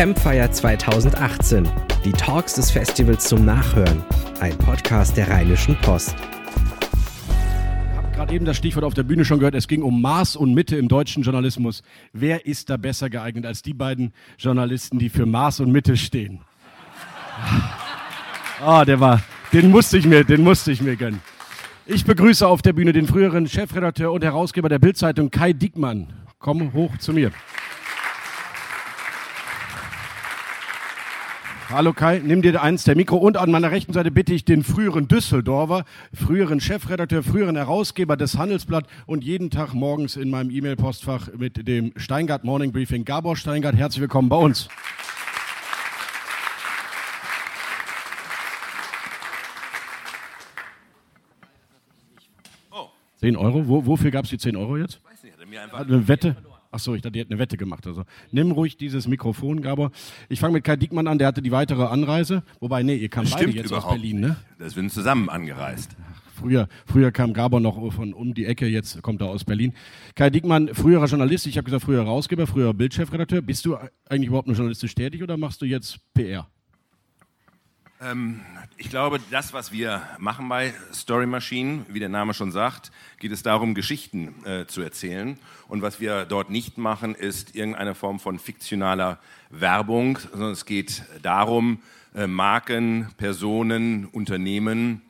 Campfire 2018. Die Talks des Festivals zum Nachhören. Ein Podcast der Rheinischen Post. Ich habe gerade eben das Stichwort auf der Bühne schon gehört. Es ging um Maß und Mitte im deutschen Journalismus. Wer ist da besser geeignet als die beiden Journalisten, die für Maß und Mitte stehen? Ah, der war, den musste ich mir, den musste ich mir gönnen. Ich begrüße auf der Bühne den früheren Chefredakteur und Herausgeber der Bildzeitung Kai Diekmann. Komm hoch zu mir. Hallo Kai, nimm dir eins der Mikro und an meiner rechten Seite bitte ich den früheren Düsseldorfer, früheren Chefredakteur, früheren Herausgeber des Handelsblatt und jeden Tag morgens in meinem E-Mail-Postfach mit dem Steingart Morning Briefing. Gabor Steingart, herzlich willkommen bei uns. 10 Euro? Wo, wofür gab es die 10 Euro jetzt? Weiß nicht, hat er mir einfach. Hat eine Wette? Achso, ich dachte, die hätte eine Wette gemacht. Also nimm ruhig dieses Mikrofon, Gabor. Ich fange mit Kai Diekmann an, der hatte die weitere Anreise. Wobei, nee, ihr kam das beide jetzt aus Berlin, ne? Das sind zusammen angereist. Früher, früher kam Gabor noch von um die Ecke, jetzt kommt er aus Berlin. Kai Diekmann, früherer Journalist, ich habe gesagt, früher Herausgeber, früher Bildchefredakteur. Bist du eigentlich überhaupt noch journalistisch tätig oder machst du jetzt PR? Ähm, ich glaube, das, was wir machen bei Story Machine, wie der Name schon sagt, geht es darum, Geschichten äh, zu erzählen. Und was wir dort nicht machen, ist irgendeine Form von fiktionaler Werbung, sondern es geht darum, äh, Marken, Personen, Unternehmen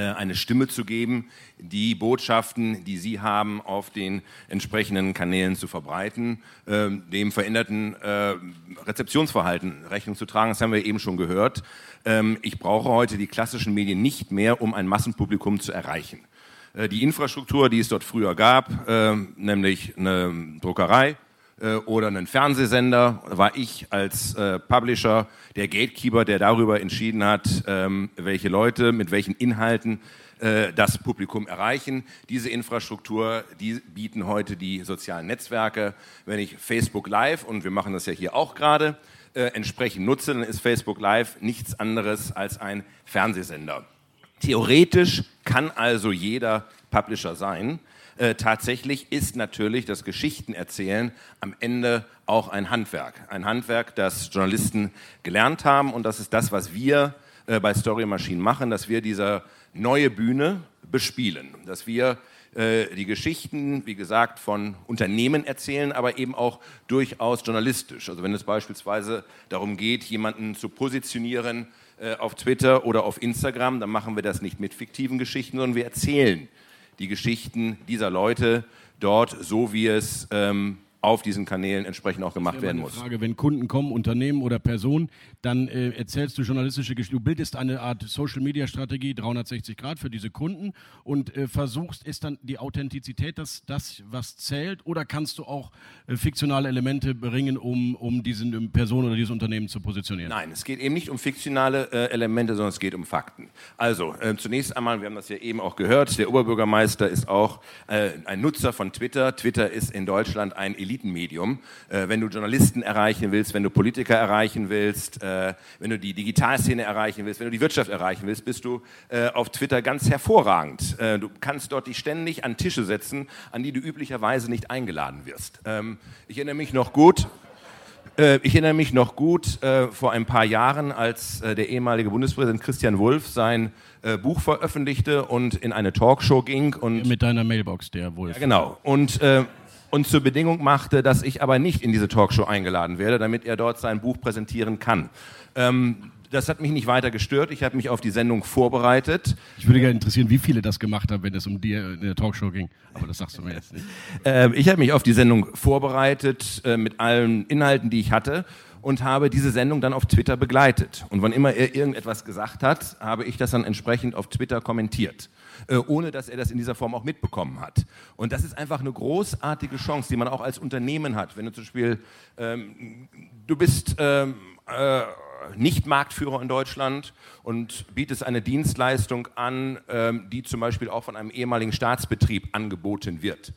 eine Stimme zu geben, die Botschaften, die sie haben, auf den entsprechenden Kanälen zu verbreiten, äh, dem veränderten äh, Rezeptionsverhalten Rechnung zu tragen. Das haben wir eben schon gehört. Ähm, ich brauche heute die klassischen Medien nicht mehr, um ein Massenpublikum zu erreichen. Äh, die Infrastruktur, die es dort früher gab, äh, nämlich eine Druckerei, äh, oder einen Fernsehsender, war ich als äh, Publisher der Gatekeeper, der darüber entschieden hat, ähm, welche Leute mit welchen Inhalten äh, das Publikum erreichen. Diese Infrastruktur, die bieten heute die sozialen Netzwerke. Wenn ich Facebook Live, und wir machen das ja hier auch gerade, äh, entsprechend nutze, dann ist Facebook Live nichts anderes als ein Fernsehsender. Theoretisch kann also jeder Publisher sein. Äh, tatsächlich ist natürlich das Geschichtenerzählen am Ende auch ein Handwerk. Ein Handwerk, das Journalisten gelernt haben und das ist das, was wir äh, bei Story Machine machen, dass wir diese neue Bühne bespielen, dass wir äh, die Geschichten, wie gesagt, von Unternehmen erzählen, aber eben auch durchaus journalistisch. Also wenn es beispielsweise darum geht, jemanden zu positionieren äh, auf Twitter oder auf Instagram, dann machen wir das nicht mit fiktiven Geschichten, sondern wir erzählen die Geschichten dieser Leute dort, so wie es ähm, auf diesen Kanälen entsprechend auch gemacht werden muss. Frage, wenn Kunden kommen, Unternehmen oder Personen, dann äh, erzählst du journalistische Geschichten. Du bildest eine Art Social-Media-Strategie 360 Grad für diese Kunden und äh, versuchst, ist dann die Authentizität das, das was zählt oder kannst du auch äh, fiktionale Elemente bringen, um, um diese Person oder dieses Unternehmen zu positionieren? Nein, es geht eben nicht um fiktionale äh, Elemente, sondern es geht um Fakten. Also äh, zunächst einmal, wir haben das ja eben auch gehört, der Oberbürgermeister ist auch äh, ein Nutzer von Twitter. Twitter ist in Deutschland ein Elite Elitenmedium. Äh, wenn du Journalisten erreichen willst, wenn du Politiker erreichen willst, äh, wenn du die Digitalszene erreichen willst, wenn du die Wirtschaft erreichen willst, bist du äh, auf Twitter ganz hervorragend. Äh, du kannst dort dich ständig an Tische setzen, an die du üblicherweise nicht eingeladen wirst. Ähm, ich erinnere mich noch gut, äh, ich erinnere mich noch gut äh, vor ein paar Jahren, als der ehemalige Bundespräsident Christian Wulff sein Buch veröffentlichte und in eine Talkshow ging. Und Mit deiner Mailbox, der Wulff. Ja, genau. Und äh, und zur Bedingung machte, dass ich aber nicht in diese Talkshow eingeladen werde, damit er dort sein Buch präsentieren kann. Ähm, das hat mich nicht weiter gestört. Ich habe mich auf die Sendung vorbereitet. Ich würde gerne interessieren, wie viele das gemacht haben, wenn es um die in der Talkshow ging. Aber das sagst du mir jetzt nicht. Äh, ich habe mich auf die Sendung vorbereitet äh, mit allen Inhalten, die ich hatte und habe diese Sendung dann auf Twitter begleitet. Und wann immer er irgendetwas gesagt hat, habe ich das dann entsprechend auf Twitter kommentiert. Äh, ohne dass er das in dieser Form auch mitbekommen hat. Und das ist einfach eine großartige Chance, die man auch als Unternehmen hat. Wenn du zum Beispiel, ähm, du bist ähm, äh, nicht Marktführer in Deutschland und bietest eine Dienstleistung an, ähm, die zum Beispiel auch von einem ehemaligen Staatsbetrieb angeboten wird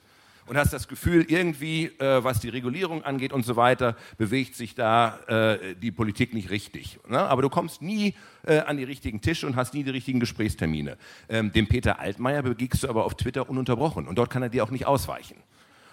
und hast das Gefühl, irgendwie, äh, was die Regulierung angeht und so weiter, bewegt sich da äh, die Politik nicht richtig. Ne? Aber du kommst nie äh, an die richtigen Tische und hast nie die richtigen Gesprächstermine. Ähm, dem Peter Altmaier begegnest du aber auf Twitter ununterbrochen und dort kann er dir auch nicht ausweichen.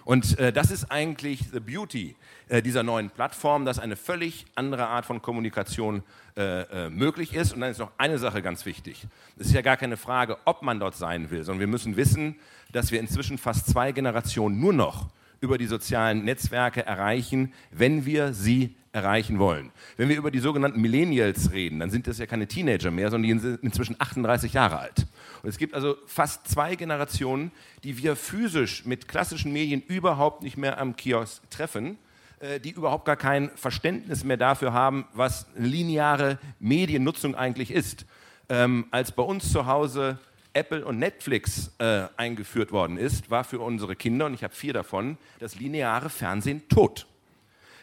Und äh, das ist eigentlich the beauty äh, dieser neuen Plattform, dass eine völlig andere Art von Kommunikation äh, äh, möglich ist. Und dann ist noch eine Sache ganz wichtig. Es ist ja gar keine Frage, ob man dort sein will, sondern wir müssen wissen, dass wir inzwischen fast zwei Generationen nur noch über die sozialen Netzwerke erreichen, wenn wir sie erreichen wollen. Wenn wir über die sogenannten Millennials reden, dann sind das ja keine Teenager mehr, sondern die sind inzwischen 38 Jahre alt. Und es gibt also fast zwei Generationen, die wir physisch mit klassischen Medien überhaupt nicht mehr am Kiosk treffen, äh, die überhaupt gar kein Verständnis mehr dafür haben, was lineare Mediennutzung eigentlich ist. Ähm, als bei uns zu Hause Apple und Netflix äh, eingeführt worden ist, war für unsere Kinder, und ich habe vier davon, das lineare Fernsehen tot.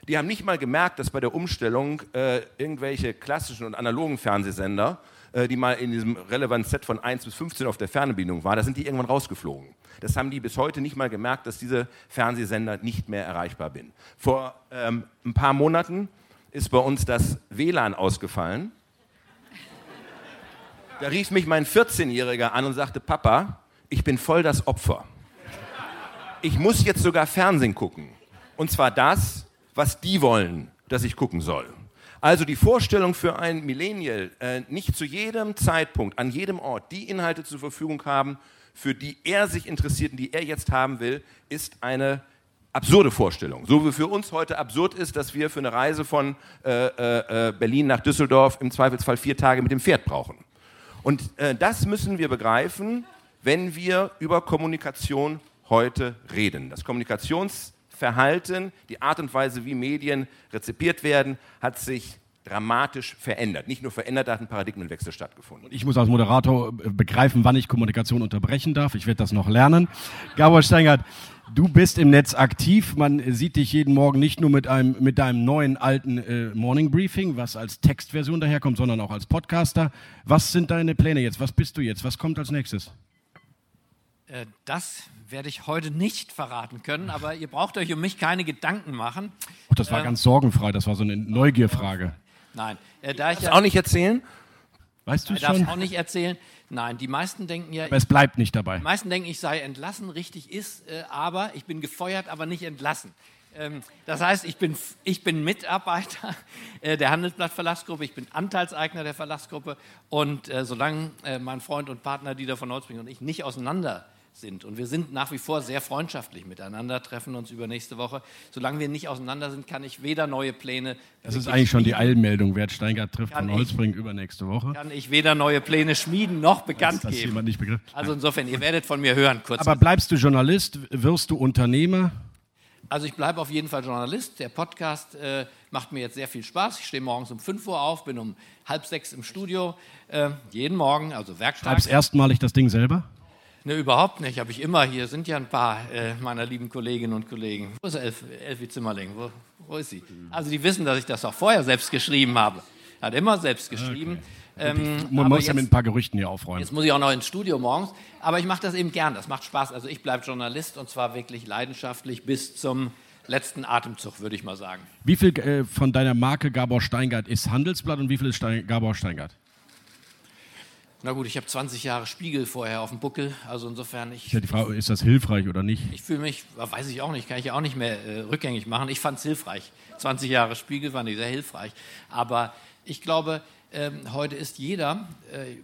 Die haben nicht mal gemerkt, dass bei der Umstellung äh, irgendwelche klassischen und analogen Fernsehsender, äh, die mal in diesem Relevanz-Set von 1 bis 15 auf der Fernbedienung waren, da sind die irgendwann rausgeflogen. Das haben die bis heute nicht mal gemerkt, dass diese Fernsehsender nicht mehr erreichbar bin. Vor ähm, ein paar Monaten ist bei uns das WLAN ausgefallen da rief mich mein 14-Jähriger an und sagte, Papa, ich bin voll das Opfer. Ich muss jetzt sogar Fernsehen gucken. Und zwar das, was die wollen, dass ich gucken soll. Also die Vorstellung für ein Millennial, äh, nicht zu jedem Zeitpunkt, an jedem Ort die Inhalte zur Verfügung haben, für die er sich interessiert und die er jetzt haben will, ist eine absurde Vorstellung. So wie für uns heute absurd ist, dass wir für eine Reise von äh, äh, äh Berlin nach Düsseldorf im Zweifelsfall vier Tage mit dem Pferd brauchen. Und äh, das müssen wir begreifen, wenn wir über Kommunikation heute reden. Das Kommunikationsverhalten, die Art und Weise, wie Medien rezipiert werden, hat sich dramatisch verändert. Nicht nur verändert, da hat ein Paradigmenwechsel stattgefunden. Ich muss als Moderator äh, begreifen, wann ich Kommunikation unterbrechen darf. Ich werde das noch lernen. Gabor Steingart, Du bist im Netz aktiv. Man sieht dich jeden Morgen nicht nur mit einem mit deinem neuen alten äh, Morning Briefing, was als Textversion daherkommt, sondern auch als Podcaster. Was sind deine Pläne jetzt? Was bist du jetzt? Was kommt als nächstes? Äh, das werde ich heute nicht verraten können, aber ihr braucht euch um mich keine Gedanken machen. Oh, das war äh, ganz sorgenfrei. Das war so eine Neugierfrage. Nein, äh, da ich ja, auch nicht erzählen. Weißt du ich schon? auch nicht erzählen. Nein, die meisten denken ja. Aber es bleibt nicht dabei. Die meisten denken, ich sei entlassen, richtig ist, äh, aber ich bin gefeuert, aber nicht entlassen. Ähm, das heißt, ich bin, ich bin Mitarbeiter äh, der Handelsblatt Verlagsgruppe, ich bin Anteilseigner der Verlagsgruppe und äh, solange äh, mein Freund und Partner Dieter von Holzbrink und ich nicht auseinander sind. Und wir sind nach wie vor sehr freundschaftlich miteinander, treffen uns über nächste Woche. Solange wir nicht auseinander sind, kann ich weder neue Pläne. Das ist eigentlich schon die Eilmeldung. Wert Steingart trifft von Holzbrink übernächste Woche. Kann ich weder neue Pläne schmieden noch bekannt das, das geben. Nicht begriffen. Also insofern, ihr werdet von mir hören. Kurz Aber bleibst du Journalist? Wirst du Unternehmer? Also ich bleibe auf jeden Fall Journalist. Der Podcast äh, macht mir jetzt sehr viel Spaß. Ich stehe morgens um 5 Uhr auf, bin um halb sechs im Studio, äh, jeden Morgen, also Werktag. Schreibst erstmalig das Ding selber? Ne, überhaupt nicht. Habe ich immer. Hier sind ja ein paar äh, meiner lieben Kolleginnen und Kollegen. Wo ist Elf, Elfie Zimmerling? Wo, wo, ist sie? Also die wissen, dass ich das auch vorher selbst geschrieben habe. Hat immer selbst geschrieben. Okay. Ähm, Man muss ja mit ein paar Gerüchten hier aufräumen. Jetzt muss ich auch noch ins Studio morgens. Aber ich mache das eben gern. Das macht Spaß. Also ich bleibe Journalist und zwar wirklich leidenschaftlich bis zum letzten Atemzug, würde ich mal sagen. Wie viel äh, von deiner Marke Gabor Steingart ist Handelsblatt und wie viel ist Stein Gabor Steingart? Na gut, ich habe 20 Jahre Spiegel vorher auf dem Buckel, also insofern ich. Ja, die Frage, ist das hilfreich oder nicht? Ich fühle mich, weiß ich auch nicht, kann ich ja auch nicht mehr äh, rückgängig machen. Ich fand es hilfreich. 20 Jahre Spiegel fand ich sehr hilfreich. Aber ich glaube, ähm, heute ist jeder äh,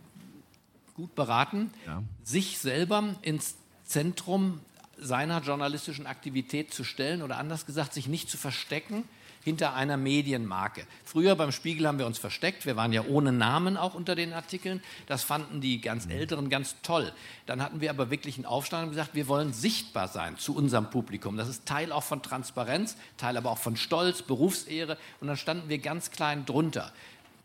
gut beraten, ja. sich selber ins Zentrum seiner journalistischen Aktivität zu stellen oder anders gesagt, sich nicht zu verstecken hinter einer Medienmarke. Früher beim Spiegel haben wir uns versteckt, wir waren ja ohne Namen auch unter den Artikeln. Das fanden die ganz mhm. Älteren ganz toll. Dann hatten wir aber wirklich einen Aufstand und gesagt, wir wollen sichtbar sein zu unserem Publikum. Das ist Teil auch von Transparenz, Teil aber auch von Stolz, Berufsehre. Und dann standen wir ganz klein drunter.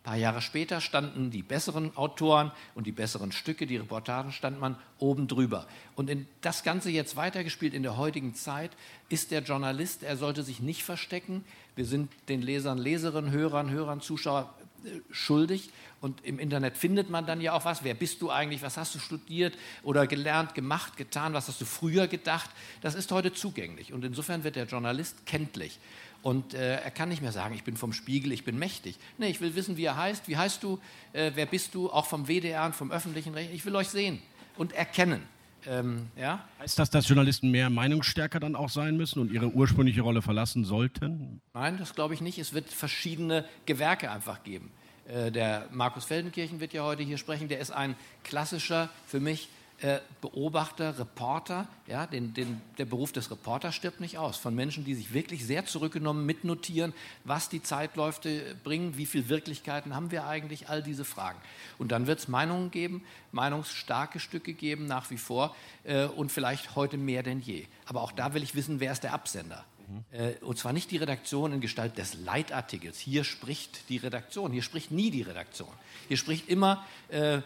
Ein paar Jahre später standen die besseren Autoren und die besseren Stücke, die Reportagen, stand man oben drüber. Und in das Ganze jetzt weitergespielt in der heutigen Zeit ist der Journalist, er sollte sich nicht verstecken. Wir sind den Lesern, Leserinnen, Hörern, Hörern, Zuschauern äh, schuldig. Und im Internet findet man dann ja auch was. Wer bist du eigentlich? Was hast du studiert oder gelernt, gemacht, getan? Was hast du früher gedacht? Das ist heute zugänglich. Und insofern wird der Journalist kenntlich. Und äh, er kann nicht mehr sagen, ich bin vom Spiegel, ich bin mächtig. Nee, ich will wissen, wie er heißt, wie heißt du, äh, wer bist du, auch vom WDR und vom öffentlichen Recht. Ich will euch sehen und erkennen. Ähm, ja? Heißt das, dass Journalisten mehr meinungsstärker dann auch sein müssen und ihre ursprüngliche Rolle verlassen sollten? Nein, das glaube ich nicht. Es wird verschiedene Gewerke einfach geben. Äh, der Markus Feldenkirchen wird ja heute hier sprechen. Der ist ein klassischer, für mich äh, Beobachter, Reporter. Ja, den, den, der Beruf des Reporters stirbt nicht aus. Von Menschen, die sich wirklich sehr zurückgenommen mitnotieren, was die Zeitläufe bringen, wie viele Wirklichkeiten haben wir eigentlich, all diese Fragen. Und dann wird es Meinungen geben, meinungsstarke Stücke geben nach wie vor äh, und vielleicht heute mehr denn je. Aber auch da will ich wissen, wer ist der Absender? Mhm. Und zwar nicht die Redaktion in Gestalt des Leitartikels. Hier spricht die Redaktion, hier spricht nie die Redaktion. Hier spricht immer äh,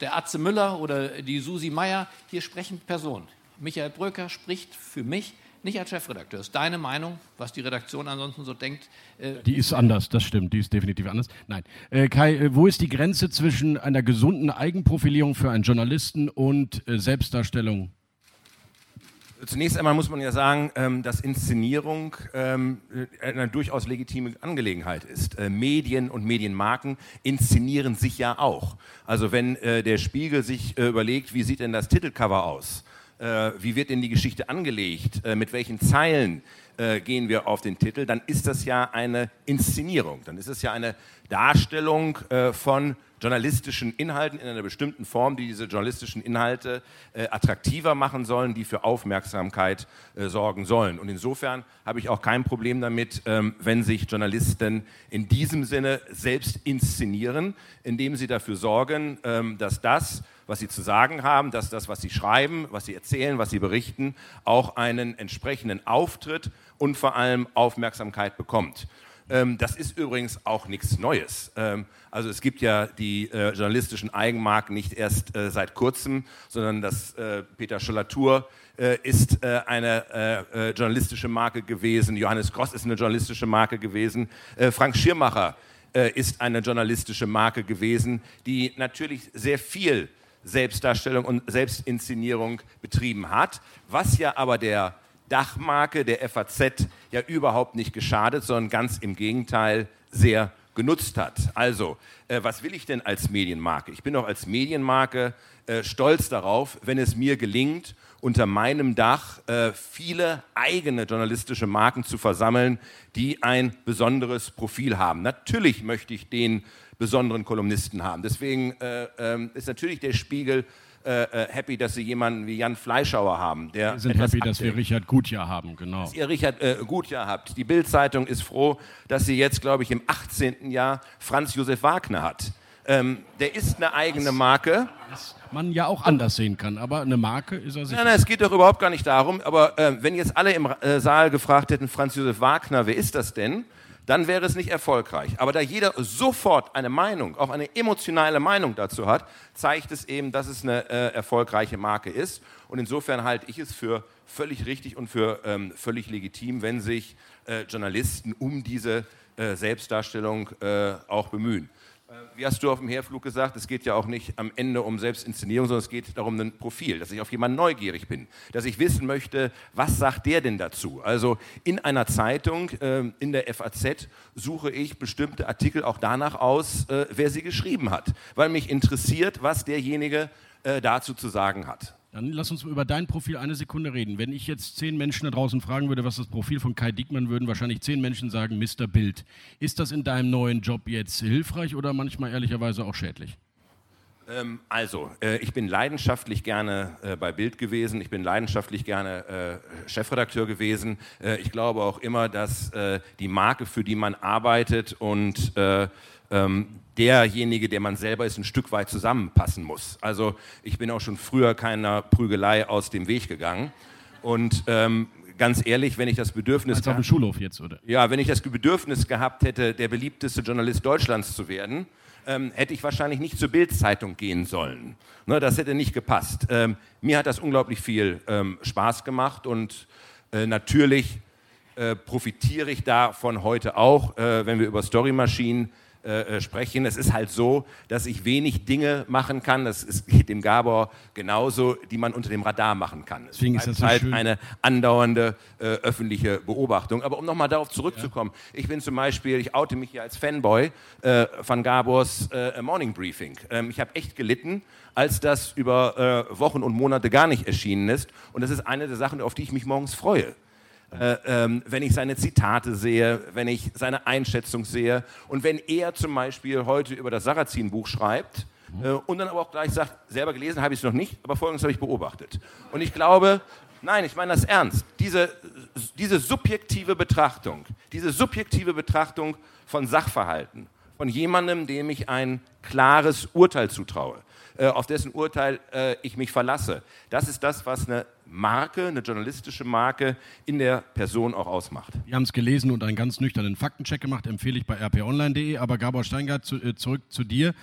der Atze Müller oder die Susi Meier, hier sprechen Personen. Michael Bröker spricht für mich nicht als Chefredakteur. Das ist deine Meinung, was die Redaktion ansonsten so denkt. Äh, die ist anders, das stimmt, die ist definitiv anders. Nein. Äh, Kai, äh, wo ist die Grenze zwischen einer gesunden Eigenprofilierung für einen Journalisten und Selbstdarstellung Zunächst einmal muss man ja sagen, ähm, dass Inszenierung ähm, eine durchaus legitime Angelegenheit ist. Äh, Medien und Medienmarken inszenieren sich ja auch. Also wenn äh, der Spiegel sich äh, überlegt, wie sieht denn das Titelcover aus? Wie wird denn die Geschichte angelegt? Mit welchen Zeilen gehen wir auf den Titel? Dann ist das ja eine Inszenierung. Dann ist es ja eine Darstellung von journalistischen Inhalten in einer bestimmten Form, die diese journalistischen Inhalte äh, attraktiver machen sollen, die für Aufmerksamkeit äh, sorgen sollen. Und insofern habe ich auch kein Problem damit, ähm, wenn sich Journalisten in diesem Sinne selbst inszenieren, indem sie dafür sorgen, ähm, dass das, was sie zu sagen haben, dass das, was sie schreiben, was sie erzählen, was sie berichten, auch einen entsprechenden Auftritt und vor allem Aufmerksamkeit bekommt. Ähm, das ist übrigens auch nichts Neues. Ähm, also es gibt ja die äh, journalistischen Eigenmarken nicht erst äh, seit kurzem, sondern das äh, Peter Schollatur äh, ist äh, eine äh, journalistische Marke gewesen, Johannes Gross ist eine journalistische Marke gewesen, Frank Schirmacher ist eine journalistische Marke gewesen, die natürlich sehr viel Selbstdarstellung und Selbstinszenierung betrieben hat, was ja aber der Dachmarke der FAZ ja überhaupt nicht geschadet, sondern ganz im Gegenteil sehr genutzt hat. Also, äh, was will ich denn als Medienmarke? Ich bin doch als Medienmarke äh, stolz darauf, wenn es mir gelingt, unter meinem Dach äh, viele eigene journalistische Marken zu versammeln, die ein besonderes Profil haben. Natürlich möchte ich den besonderen Kolumnisten haben. Deswegen äh, ähm, ist natürlich der Spiegel äh, äh, happy, dass Sie jemanden wie Jan Fleischhauer haben. Der wir sind happy, dass wir Richard Gutjahr haben, genau. Dass ihr Richard äh, Gutjahr habt. Die Bild-Zeitung ist froh, dass sie jetzt, glaube ich, im 18. Jahr Franz Josef Wagner hat. Ähm, der ist eine eigene Marke. Was man ja auch anders sehen kann, aber eine Marke ist er sicher. Nein, nein, es geht doch überhaupt gar nicht darum. Aber äh, wenn jetzt alle im äh, Saal gefragt hätten, Franz Josef Wagner, wer ist das denn? Dann wäre es nicht erfolgreich. Aber da jeder sofort eine Meinung, auch eine emotionale Meinung dazu hat, zeigt es eben, dass es eine äh, erfolgreiche Marke ist. Und insofern halte ich es für völlig richtig und für ähm, völlig legitim, wenn sich äh, Journalisten um diese äh, Selbstdarstellung äh, auch bemühen. Äh, wie hast du auf dem Herflug gesagt, es geht ja auch nicht am Ende um Selbstinszenierung, sondern es geht darum, ein Profil, dass ich auf jemanden neugierig bin, dass ich wissen möchte, was sagt der denn dazu? Also in einer Zeitung, äh, in der FAZ, suche ich bestimmte Artikel auch danach aus, äh, wer sie geschrieben hat, weil mich interessiert, was derjenige dazu zu sagen hat. Dann lass uns über dein Profil eine Sekunde reden. Wenn ich jetzt zehn Menschen da draußen fragen würde, was das Profil von Kai Diekmann würden wahrscheinlich zehn Menschen sagen, Mr. Bild. Ist das in deinem neuen Job jetzt hilfreich oder manchmal ehrlicherweise auch schädlich? Ähm, also, äh, ich bin leidenschaftlich gerne äh, bei Bild gewesen. Ich bin leidenschaftlich gerne äh, Chefredakteur gewesen. Äh, ich glaube auch immer, dass äh, die Marke, für die man arbeitet und äh, ähm, derjenige, der man selber ist, ein Stück weit zusammenpassen muss. Also ich bin auch schon früher keiner Prügelei aus dem Weg gegangen. Und ähm, ganz ehrlich, wenn ich das Bedürfnis Als auf dem Schulhof jetzt, oder? Ja, wenn ich das Bedürfnis gehabt hätte, der beliebteste Journalist Deutschlands zu werden, ähm, hätte ich wahrscheinlich nicht zur Bildzeitung gehen sollen. Ne, das hätte nicht gepasst. Ähm, mir hat das unglaublich viel ähm, Spaß gemacht und äh, natürlich äh, profitiere ich davon heute auch, äh, wenn wir über Story Maschinen äh, äh, sprechen. Es ist halt so, dass ich wenig Dinge machen kann. Das ist, geht dem Gabor genauso, die man unter dem Radar machen kann. Es Deswegen ist das so halt schön. eine andauernde äh, öffentliche Beobachtung. Aber um nochmal darauf zurückzukommen, ja. ich bin zum Beispiel, ich oute mich hier als Fanboy äh, von Gabors äh, Morning Briefing. Ähm, ich habe echt gelitten, als das über äh, Wochen und Monate gar nicht erschienen ist. Und das ist eine der Sachen, auf die ich mich morgens freue äh, ähm, wenn ich seine Zitate sehe, wenn ich seine Einschätzung sehe und wenn er zum Beispiel heute über das Sarrazin-Buch schreibt äh, und dann aber auch gleich sagt, selber gelesen habe ich es noch nicht, aber folgendes habe ich beobachtet. Und ich glaube, nein, ich meine das ernst, diese, diese subjektive Betrachtung, diese subjektive Betrachtung von Sachverhalten, von jemandem, dem ich ein klares Urteil zutraue, auf dessen Urteil äh, ich mich verlasse. Das ist das, was eine Marke, eine journalistische Marke in der Person auch ausmacht. Wir haben es gelesen und einen ganz nüchternen Faktencheck gemacht, empfehle ich bei rponline.de. Aber Gabor Steingart, äh, zurück zu dir.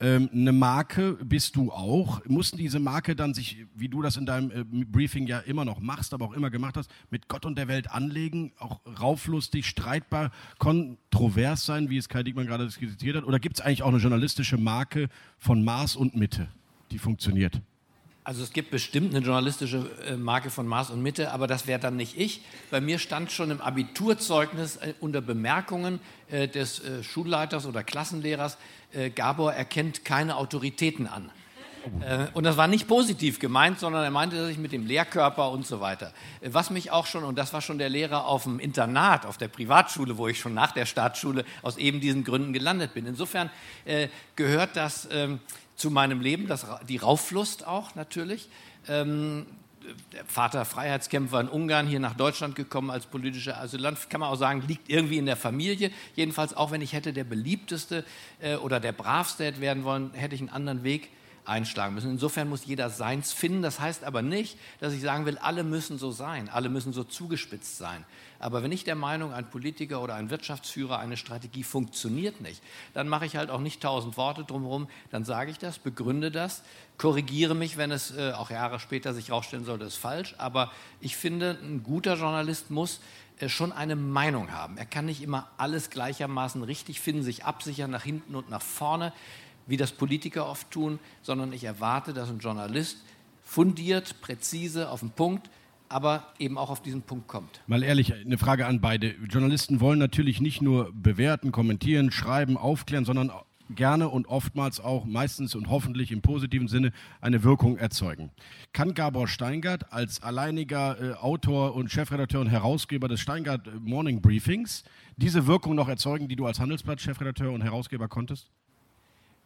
Ähm, eine Marke bist du auch. Mussten diese Marke dann sich, wie du das in deinem äh, Briefing ja immer noch machst, aber auch immer gemacht hast, mit Gott und der Welt anlegen, auch rauflustig, streitbar, kontrovers sein, wie es Kai Diekmann gerade skizziert hat? Oder gibt es eigentlich auch eine journalistische Marke von Maß und Mitte, die funktioniert? Also es gibt bestimmt eine journalistische äh, Marke von Maß und Mitte, aber das wäre dann nicht ich. Bei mir stand schon im Abiturzeugnis äh, unter Bemerkungen äh, des Schulleiters oder Klassenlehrers, Gabor erkennt keine Autoritäten an. Und das war nicht positiv gemeint, sondern er meinte, dass ich mit dem Lehrkörper und so weiter. Was mich auch schon, und das war schon der Lehrer auf dem Internat, auf der Privatschule, wo ich schon nach der Staatsschule aus eben diesen Gründen gelandet bin. Insofern gehört das ähm, zu meinem Leben, das, die Rauflust auch natürlich. Ähm, der Vater Freiheitskämpfer in Ungarn, hier nach Deutschland gekommen als politischer Asylant, kann man auch sagen, liegt irgendwie in der Familie. Jedenfalls auch wenn ich hätte der beliebteste äh, oder der bravste hätte werden wollen, hätte ich einen anderen Weg einschlagen müssen. Insofern muss jeder seins finden. Das heißt aber nicht, dass ich sagen will, alle müssen so sein, alle müssen so zugespitzt sein. Aber wenn ich der Meinung, ein Politiker oder ein Wirtschaftsführer, eine Strategie funktioniert nicht, dann mache ich halt auch nicht tausend Worte drumherum, dann sage ich das, begründe das, korrigiere mich, wenn es äh, auch Jahre später sich herausstellen sollte, ist falsch. Aber ich finde, ein guter Journalist muss äh, schon eine Meinung haben. Er kann nicht immer alles gleichermaßen richtig finden, sich absichern nach hinten und nach vorne wie das Politiker oft tun, sondern ich erwarte, dass ein Journalist fundiert, präzise, auf den Punkt, aber eben auch auf diesen Punkt kommt. Mal ehrlich, eine Frage an beide. Journalisten wollen natürlich nicht nur bewerten, kommentieren, schreiben, aufklären, sondern gerne und oftmals auch meistens und hoffentlich im positiven Sinne eine Wirkung erzeugen. Kann Gabor Steingart als alleiniger äh, Autor und Chefredakteur und Herausgeber des Steingart Morning Briefings diese Wirkung noch erzeugen, die du als Handelsblatt-Chefredakteur und Herausgeber konntest?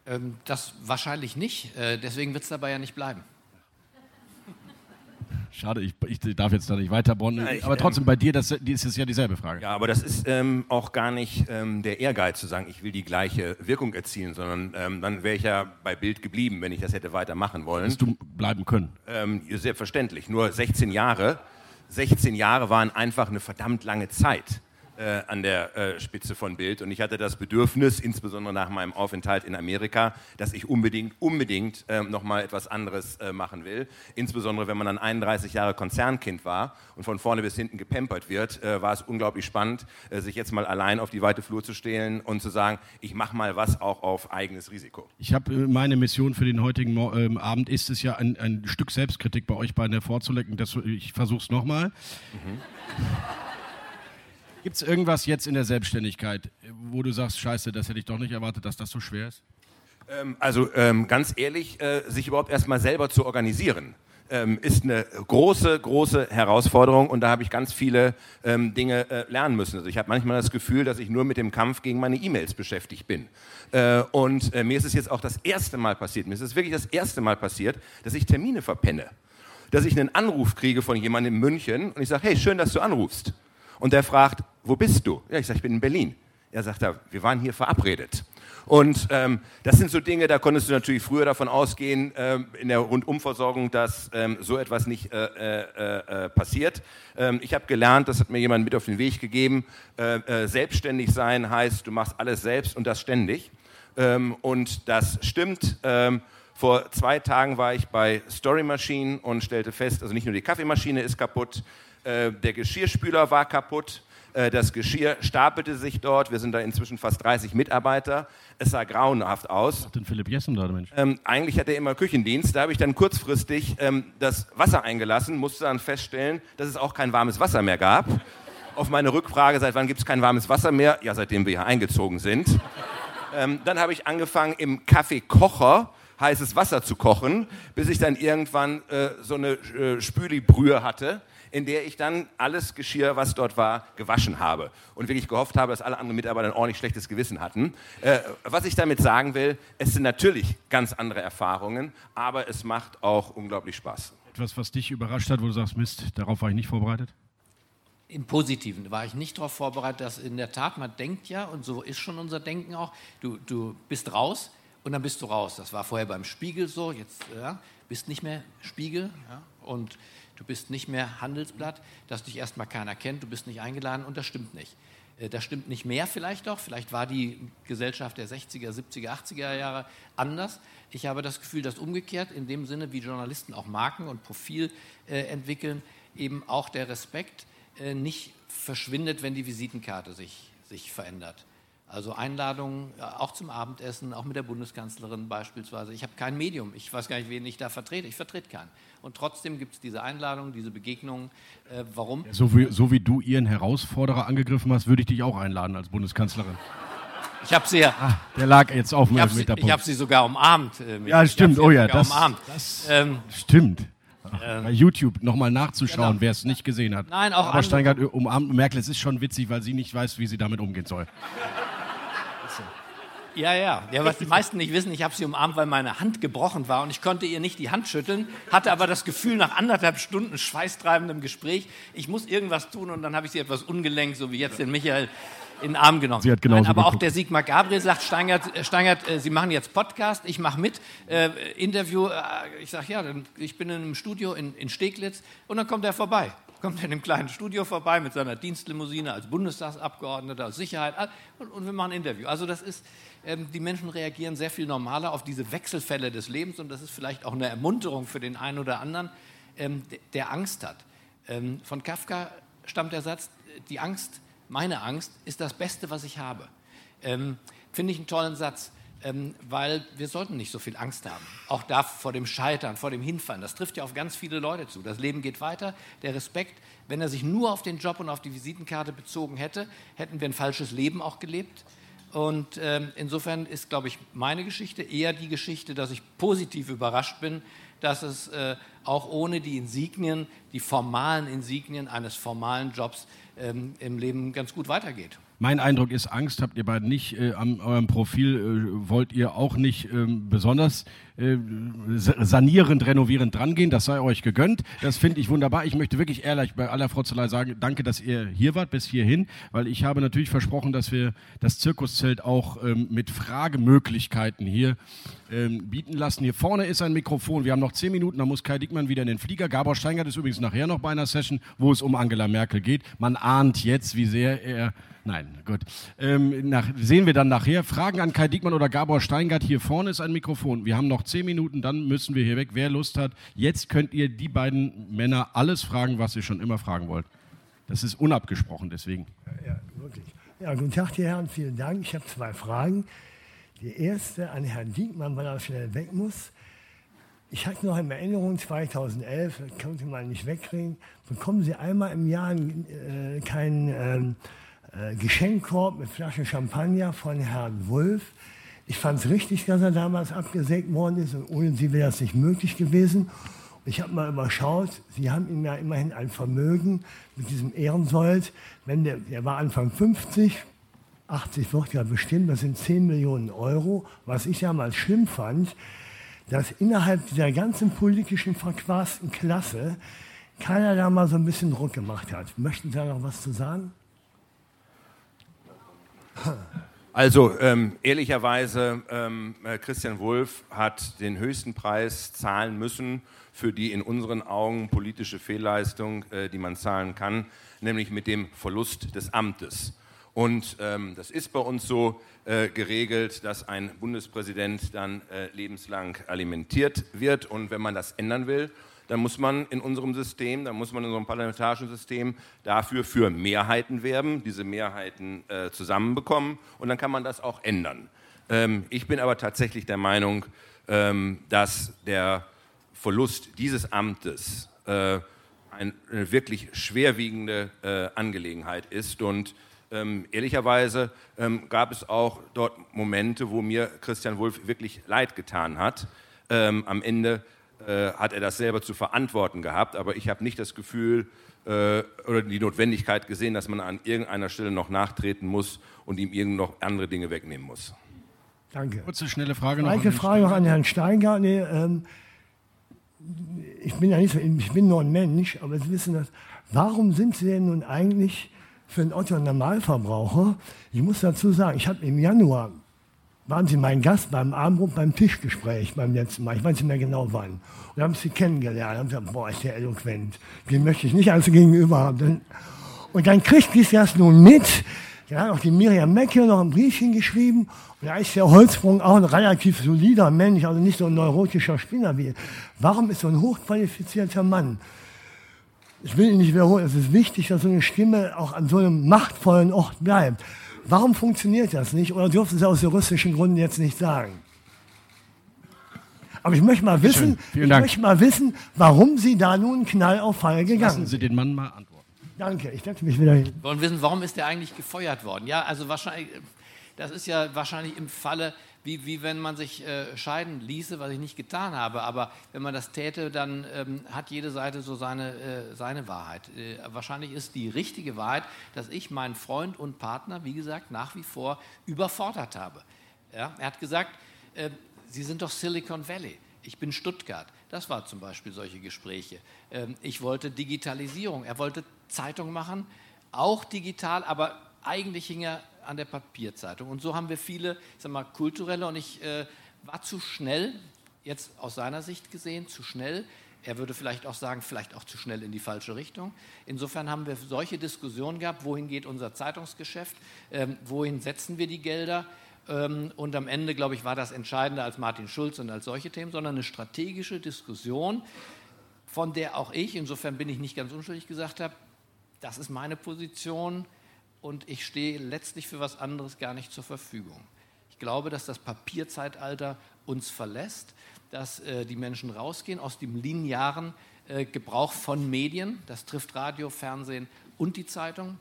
Ähm, das wahrscheinlich nicht. Äh, deswegen wird es dabei ja nicht bleiben. Schade, ich, ich, darf jetzt da nicht weiterbauen. Ja, aber trotzdem, ähm, bei dir das, ist es ja dieselbe Frage. Ja, aber das ist ähm, auch gar nicht ähm, der Ehrgeiz zu sagen, ich will die gleiche Wirkung erzielen, sondern ähm, dann wäre ich ja bei Bild geblieben, wenn ich das hätte weitermachen wollen. Hättest du bleiben können? Ähm, selbstverständlich. Nur 16 Jahre. 16 Jahre waren einfach eine verdammt lange Zeit äh, an der äh, Spitze von Bild. Und ich hatte das Bedürfnis, insbesondere nach meinem Aufenthalt in Amerika, dass ich unbedingt, unbedingt äh, nochmal etwas anderes äh, machen will. Insbesondere, wenn man dann 31 Jahre Konzernkind war und von vorne bis hinten gepampert wird, äh, war es unglaublich spannend, äh, sich jetzt mal allein auf die weite Flur zu stellen und zu sagen, ich mache mal was auch auf eigenes Risiko. Ich habe äh, meine Mission für den heutigen Mo ähm, Abend ist es ja ein, ein, Stück Selbstkritik bei euch beiden hervorzulecken. Das, ich versuche es nochmal. Mhm. Gibt es irgendwas jetzt in der Selbstständigkeit, wo du sagst, scheiße, das hätte ich doch nicht erwartet, dass das so schwer ist? Ähm, also ähm, ganz ehrlich, äh, sich überhaupt erstmal selber zu organisieren. Ähm, ist eine große, große Herausforderung und da habe ich ganz viele ähm, Dinge äh, lernen müssen. Also ich habe manchmal das Gefühl, dass ich nur mit dem Kampf gegen meine E-Mails beschäftigt bin. Äh, und äh, mir ist es jetzt auch das erste Mal passiert, mir ist es wirklich das erste Mal passiert, dass ich Termine verpenne. Dass ich einen Anruf kriege von jemandem in München und ich sage, hey, schön, dass du anrufst. Und der fragt, wo bist du? Ja, ich sage, ich bin in Berlin. Er sagt, wir waren hier verabredet. Und ähm, das sind so Dinge, da konntest du natürlich früher davon ausgehen, ähm, in der Rundumversorgung, dass ähm, so etwas nicht äh, äh, äh, passiert. Ähm, ich habe gelernt, das hat mir jemand mit auf den Weg gegeben, äh, äh, selbstständig sein heißt, du machst alles selbst und das ständig. Ähm, und das stimmt. Ähm, vor zwei Tagen war ich bei Story Machine und stellte fest, also nicht nur die Kaffeemaschine ist kaputt, äh, der Geschirrspüler war kaputt, Äh, das Geschirr stapelte sich dort. Wir sind da inzwischen fast 30 Mitarbeiter. Es sah grauenhaft aus. Was den Philipp Jessen da, Mensch? Ähm, eigentlich hatte er immer Küchendienst. Da habe ich dann kurzfristig ähm, das Wasser eingelassen, musste dann feststellen, dass es auch kein warmes Wasser mehr gab. Auf meine Rückfrage, seit wann gibt es kein warmes Wasser mehr? Ja, seitdem wir hier eingezogen sind. Ähm, dann habe ich angefangen, im Kaffeekocher heißes Wasser zu kochen, bis ich dann irgendwann äh, so eine äh, Spülibrühe hatte in der ich dann alles Geschirr, was dort war, gewaschen habe. Und wirklich gehofft habe, dass alle anderen Mitarbeiter ein ordentlich schlechtes Gewissen hatten. Äh, was ich damit sagen will, es sind natürlich ganz andere Erfahrungen, aber es macht auch unglaublich Spaß. Etwas, was dich überrascht hat, wo du sagst, Mist, darauf war ich nicht vorbereitet? Im Positiven war ich nicht darauf vorbereitet, dass in der Tat, man denkt ja, und so ist schon unser Denken auch, du, du bist raus und dann bist du raus. Das war vorher beim Spiegel so, jetzt ja, bist nicht mehr Spiegel. Ja, und du bist nicht mehr Handelsblatt, dass dich erstmal keiner kennt, du bist nicht eingeladen und das stimmt nicht. Äh, das stimmt nicht mehr vielleicht auch, vielleicht war die Gesellschaft der 60er, 70er, 80er Jahre anders. Ich habe das Gefühl, dass umgekehrt, in dem Sinne, wie Journalisten auch Marken und Profil äh, entwickeln, eben auch der Respekt äh, nicht verschwindet, wenn die Visitenkarte sich, sich verändert. Also Einladungen auch zum Abendessen, auch mit der Bundeskanzlerin beispielsweise. Ich habe kein Medium, ich weiß gar nicht, wen ich da vertrete. Ich vertrete keinen. Und trotzdem gibt es diese Einladungen, diese Begegnungen. Äh, warum? So wie, so wie du ihren Herausforderer angegriffen hast, würde ich dich auch einladen als Bundeskanzlerin. Ich habe sie ja. Ah, der lag jetzt auf mir. Ich habe sie, sogar umarmt. Äh, ja, stimmt. Oh ja, das, das ähm, stimmt. Ähm, Bei YouTube nochmal nachzuschauen, genau. wer es nicht gesehen hat. Nein, auch Aber Steingart umarmt Merkel. Es ist schon witzig, weil sie nicht weiß, wie sie damit umgehen soll. Ja, ja. ja was die meisten nicht wissen, ich habe sie umarmt, weil meine Hand gebrochen war und ich konnte ihr nicht die Hand schütteln, hatte aber das Gefühl nach anderthalb Stunden schweißtreibendem Gespräch, ich muss irgendwas tun und dann habe ich sie etwas ungelenkt, so wie jetzt den Michael, in den Arm genommen. Sie hat genauso Nein, aber geguckt. auch der Sigmar Gabriel sagt, Steingert, äh, Steingert äh, Sie machen jetzt Podcast, ich mache mit, äh, Interview. Äh, ich sage, ja, dann, ich bin in einem Studio in, in Steglitz und dann kommt er vorbei kommt er in einem kleinen Studio vorbei mit seiner Dienstlimousine als Bundestagsabgeordneter, als Sicherheit und, und wir machen ein Interview. Also das ist, die Menschen reagieren sehr viel normaler auf diese Wechselfälle des Lebens und das ist vielleicht auch eine Ermunterung für den einen oder anderen, ähm, der Angst hat. Ähm, von Kafka stammt der Satz, die Angst, meine Angst, ist das Beste, was ich habe. Finde ich einen tollen Satz. weil wir sollten nicht so viel Angst haben. Auch da vor dem Scheitern, vor dem Hinfallen. Das trifft ja auf ganz viele Leute zu. Das Leben geht weiter. Der Respekt, wenn er sich nur auf den Job und auf die Visitenkarte bezogen hätte, hätten wir ein falsches Leben auch gelebt. Und ähm, insofern ist, glaube ich, meine Geschichte eher die Geschichte, dass ich positiv überrascht bin, dass es äh, auch ohne die Insignien, die formalen Insignien eines formalen Jobs ähm, im Leben ganz gut weitergeht. Mein Eindruck ist, Angst habt ihr beiden nicht. Äh, an eurem Profil äh, wollt ihr auch nicht äh, besonders äh, sanierend, renovierend drangehen. Das sei euch gegönnt. Das finde ich wunderbar. Ich möchte wirklich ehrlich bei aller Frotzelei sagen, danke, dass ihr hier wart bis hierhin, weil ich habe natürlich versprochen, dass wir das Zirkuszelt auch ähm, mit Fragemöglichkeiten hier ähm, bieten lassen. Hier vorne ist ein Mikrofon. Wir haben noch zehn Minuten, dann muss Kai Dickmann wieder in den Flieger. Gabor Steingart ist übrigens nachher noch bei einer Session, wo es um Angela Merkel geht. Man ahnt jetzt, wie sehr er Nein, gut. Ähm, nach, sehen wir dann nachher. Fragen an Kai Diekmann oder Gabor Steingart. Hier vorne ist ein Mikrofon. Wir haben noch zehn Minuten, dann müssen wir hier weg. Wer Lust hat, jetzt könnt ihr die beiden Männer alles fragen, was ihr schon immer fragen wollt. Das ist unabgesprochen, deswegen. Ja, wirklich. Ja, guten Tag, die Herren, vielen Dank. Ich habe zwei Fragen. Die erste an Herrn Diekmann, weil er schnell weg muss. Ich hatte noch in Erinnerung 2011, das konnte man nicht wegkriegen, bekommen Sie einmal im Jahr äh, keinen. Ähm, äh, Geschenkkorb mit Flaschen Champagner von Herrn Wulff. Ich fand es richtig, dass er damals abgesägt worden ist und ohne sie wäre das nicht möglich gewesen. Ich habe mal überschaut, Sie haben ihm ja immerhin ein Vermögen mit diesem Ehrensold. Wenn der, der war Anfang 50, 80 wird ja bestimmt, das sind 10 Millionen Euro. Was ich damals schlimm fand, dass innerhalb dieser ganzen politischen verquasten Klasse keiner da mal so ein bisschen Druck gemacht hat. Möchten Sie da noch was zu sagen? Also ähm, ehrlicherweise, ähm, äh, Christian Wulff hat den höchsten Preis zahlen müssen für die in unseren Augen politische Fehlleistung, äh, die man zahlen kann, nämlich mit dem Verlust des Amtes. Und ähm, das ist bei uns so äh, geregelt, dass ein Bundespräsident dann äh, lebenslang alimentiert wird. Und wenn man das ändern will, dann muss man in unserem System, dann muss man in unserem parlamentarischen System dafür für Mehrheiten werben, diese Mehrheiten äh, zusammenbekommen und dann kann man das auch ändern. Ähm, ich bin aber tatsächlich der Meinung, ähm, dass der Verlust dieses Amtes äh, eine wirklich schwerwiegende äh, Angelegenheit ist und ähm, ehrlicherweise ähm, gab es auch dort Momente, wo mir Christian Wulff wirklich leid getan hat. Ähm, am Ende äh, hat er das selber zu verantworten gehabt, aber ich habe nicht das Gefühl äh, oder die Notwendigkeit gesehen, dass man an irgendeiner Stelle noch nachtreten muss und ihm irgend noch andere Dinge wegnehmen muss. Danke. Kurze, schnelle Frage noch. Eine Frage noch an Herrn Steingart. Nee, ähm, ich bin ja nicht so, ich bin nur ein Mensch, aber Sie wissen das. Warum sind Sie denn nun eigentlich für einen Otto Normalverbraucher? Ich muss dazu sagen, ich habe im Januar waren Sie mein Gast beim Abendbrot, beim Tischgespräch beim letzten Mal. Ich weiß nicht mehr genau wann. Und haben Sie kennengelernt. Haben gesagt, boah, ist der eloquent. Den möchte ich nicht als Gegenüber haben. Und dann kriegt dies das nun mit. Da hat auch die Miriam Mecke noch ein Briefchen geschrieben. Und da ist der Holzsprung auch ein relativ solider Mensch, also nicht so ein neurotischer Spinner wie. Warum ist so ein hochqualifizierter Mann? Ich will ihn nicht wiederholen. Es ist wichtig, dass so eine Stimme auch an so einem machtvollen Ort bleibt. Warum funktioniert das nicht? Oder dürfen Sie aus juristischen Gründen jetzt nicht sagen? Aber ich möchte mal wissen, ich Dank. möchte mal wissen, warum Sie da nun Knall auf Fall gegangen Lassen Sie den Mann mal antworten. Danke, ich setze mich wieder hin. Wir wollen wissen, warum ist er eigentlich gefeuert worden? Ja, also wahrscheinlich, das ist ja wahrscheinlich im Falle wie, wie wenn man sich äh, scheiden ließe, was ich nicht getan habe. Aber wenn man das täte, dann ähm, hat jede Seite so seine, äh, seine Wahrheit. Äh, wahrscheinlich ist die richtige Wahrheit, dass ich meinen Freund und Partner, wie gesagt, nach wie vor überfordert habe. Ja? Er hat gesagt, äh, Sie sind doch Silicon Valley. Ich bin Stuttgart. Das war zum Beispiel solche Gespräche. Ähm, ich wollte Digitalisierung. Er wollte Zeitung machen, auch digital, aber eigentlich hing er an der Papierzeitung. Und so haben wir viele, ich sag mal, kulturelle und ich äh, war zu schnell, jetzt aus seiner Sicht gesehen, zu schnell. Er würde vielleicht auch sagen, vielleicht auch zu schnell in die falsche Richtung. Insofern haben wir solche Diskussionen gehabt, wohin geht unser Zeitungsgeschäft, ähm, wohin setzen wir die Gelder. Ähm, und am Ende, glaube ich, war das entscheidender als Martin Schulz und als solche Themen, sondern eine strategische Diskussion, von der auch ich, insofern bin ich nicht ganz unschuldig gesagt habe, das ist meine Position, und ich stehe letztlich für was anderes gar nicht zur Verfügung. Ich glaube, dass das Papierzeitalter uns verlässt, dass äh, die Menschen rausgehen aus dem linearen äh, Gebrauch von Medien, das trifft Radio, Fernsehen und die Zeitung,